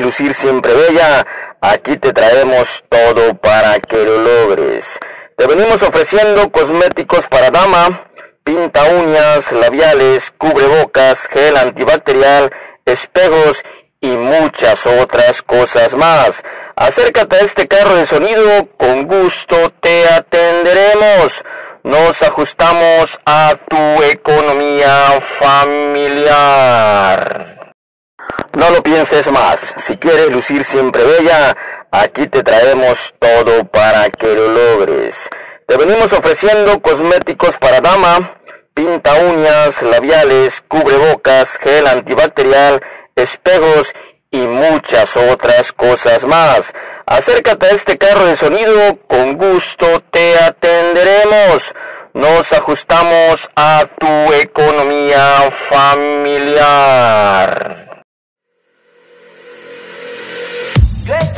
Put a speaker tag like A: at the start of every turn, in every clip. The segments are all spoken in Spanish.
A: lucir siempre bella, aquí te traemos todo para que lo logres. Te venimos ofreciendo cosméticos para dama, pinta uñas, labiales, cubrebocas, gel antibacterial, espejos y muchas otras cosas más. Acércate a este carro de sonido, con gusto te atenderemos. Nos ajustamos a tu economía familiar. No lo pienses más. Si quieres lucir siempre bella, aquí te traemos todo para que lo logres. Te venimos ofreciendo cosméticos para dama, pinta uñas, labiales, cubrebocas, gel antibacterial, espejos y muchas otras cosas más. Acércate a este carro de sonido, con gusto te atenderemos. Nos ajustamos a tu economía familiar.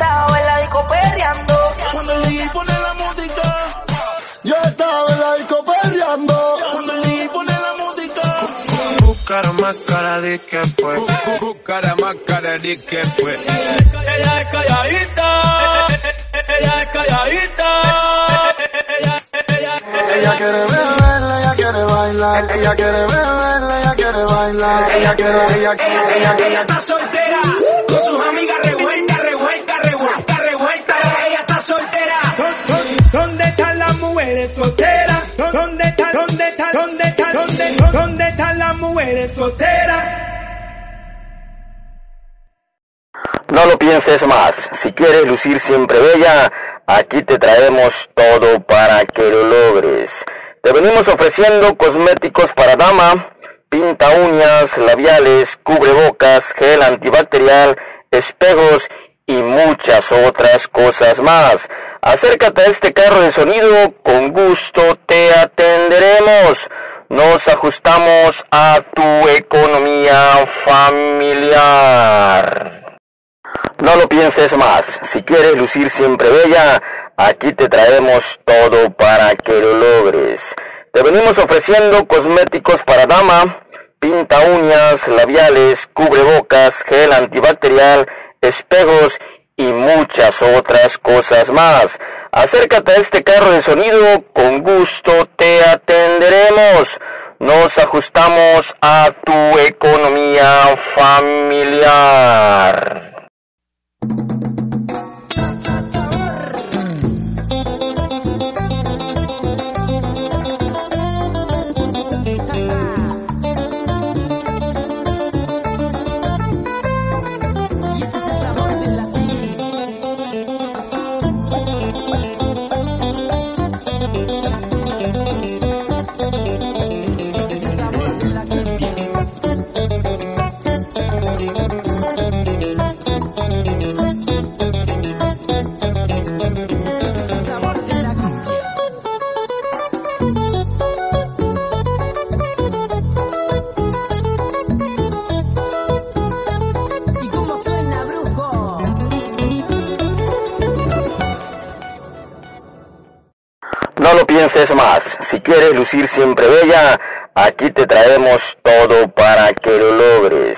B: Estaba en la disco perreando.
C: Cuando el DJ pone la música.
D: Yo estaba en la disco perreando.
C: Cuando el DJ pone la música.
E: Cara más cara de que fue. Cara más cara de que fue.
C: Ella es calladita. Ella es calladita. Ella, ella,
D: Ella quiere beber, ella quiere bailar. Ella quiere beber, ella quiere bailar. Ella quiere, ella quiere, ella quiere.
B: Ella está soltera. Con sus amigas
F: mujeres? ¿Dónde están, dónde están, dónde están, dónde, dónde están las mujeres solteras?
A: No lo pienses más. Si quieres lucir siempre bella, aquí te traemos todo para que lo logres. Te venimos ofreciendo cosméticos para dama, pinta uñas, labiales, cubrebocas, gel antibacterial, espejos y muchas otras cosas más. Acércate a este carro de sonido, con gusto te atenderemos. Nos ajustamos a tu economía familiar. No lo pienses más. Si quieres lucir siempre bella, aquí te traemos todo para que lo logres. Te venimos ofreciendo cosméticos para dama, pinta uñas, labiales, cubrebocas, gel antibacterial, espejos y muchas otras cosas más. Acércate a este carro de sonido, con gusto te atenderemos. Nos ajustamos a tu economía familiar. Siempre bella, aquí te traemos todo para que lo logres.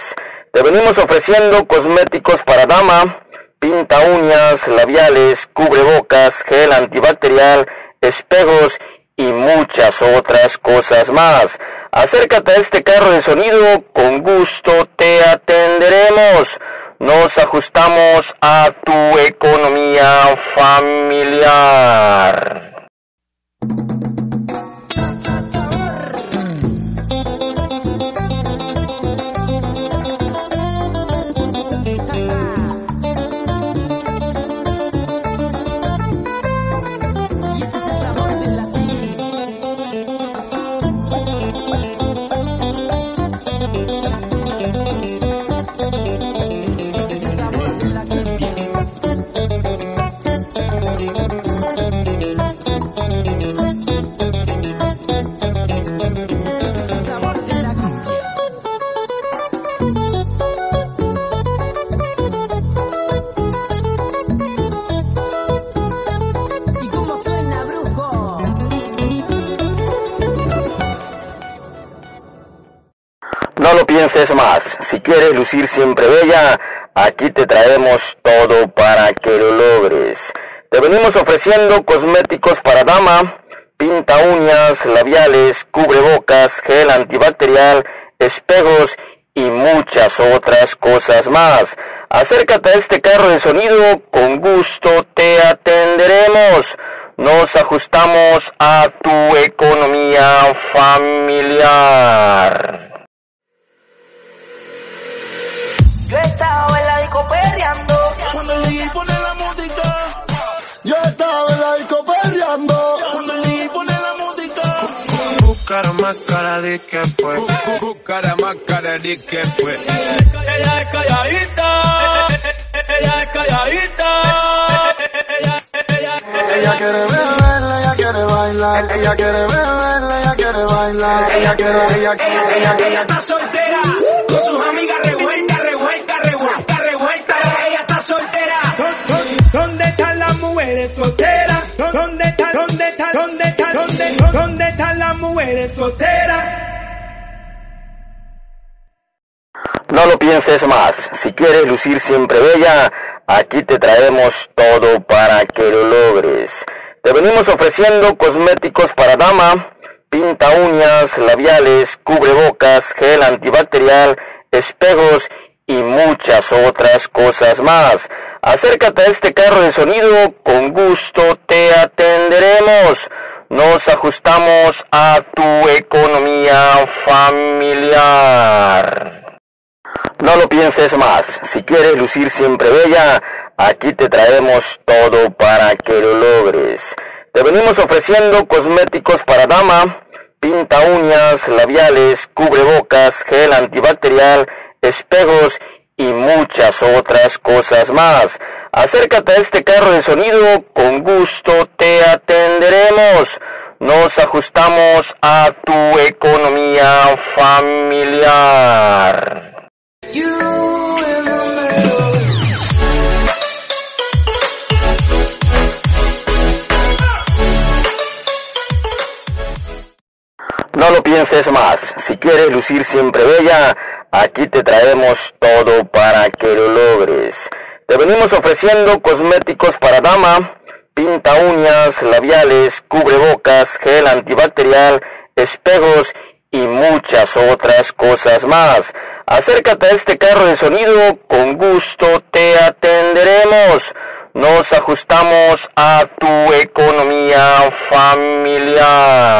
A: Te venimos ofreciendo cosméticos para dama, pinta uñas, labiales, cubrebocas, gel antibacterial, espejos y muchas otras cosas más. Acércate a este carro de sonido, con gusto te atenderemos. Nos ajustamos a tu economía familiar. Quieres lucir siempre bella, aquí te traemos todo para que lo logres. Te venimos ofreciendo cosméticos para dama, pinta uñas, labiales, cubrebocas, gel antibacterial, espejos y muchas otras cosas más. Acércate a este carro de sonido, con gusto te atenderemos. Nos ajustamos a tu economía familiar.
E: Más cara de que fue. Buscar más cara de que fue.
C: Ella es calladita. Ella es calladita. Ella, ella,
D: Ella quiere beber, ella quiere bailar. Ella quiere beber, ella quiere bailar. Ella quiere, ella quiere, ella
B: Ella
D: quiere.
B: está soltera. Con sus
A: No lo pienses más. Si quieres lucir siempre bella, aquí te traemos todo para que lo logres. Te venimos ofreciendo cosméticos para dama, pinta uñas, labiales, cubrebocas, gel antibacterial, espejos y muchas otras cosas más. Acércate a este carro de sonido, con gusto te atenderemos. Nos ajustamos a tu economía familiar. No lo pienses más. Si quieres lucir siempre bella, aquí te traemos todo para que lo logres. Te venimos ofreciendo cosméticos para dama, pinta uñas, labiales, cubrebocas, gel antibacterial, espejos y muchas otras cosas más. Acércate a este carro de sonido, con gusto te atenderemos. Nos ajustamos a tu economía familiar. No lo pienses más. Si quieres lucir siempre bella, aquí te traemos todo para que lo logres. Te venimos ofreciendo cosméticos para dama, pinta uñas, labiales, cubrebocas, gel antibacterial, espejos y muchas otras cosas más. Acércate a este carro de sonido, con gusto te atenderemos. Nos ajustamos a tu economía familiar.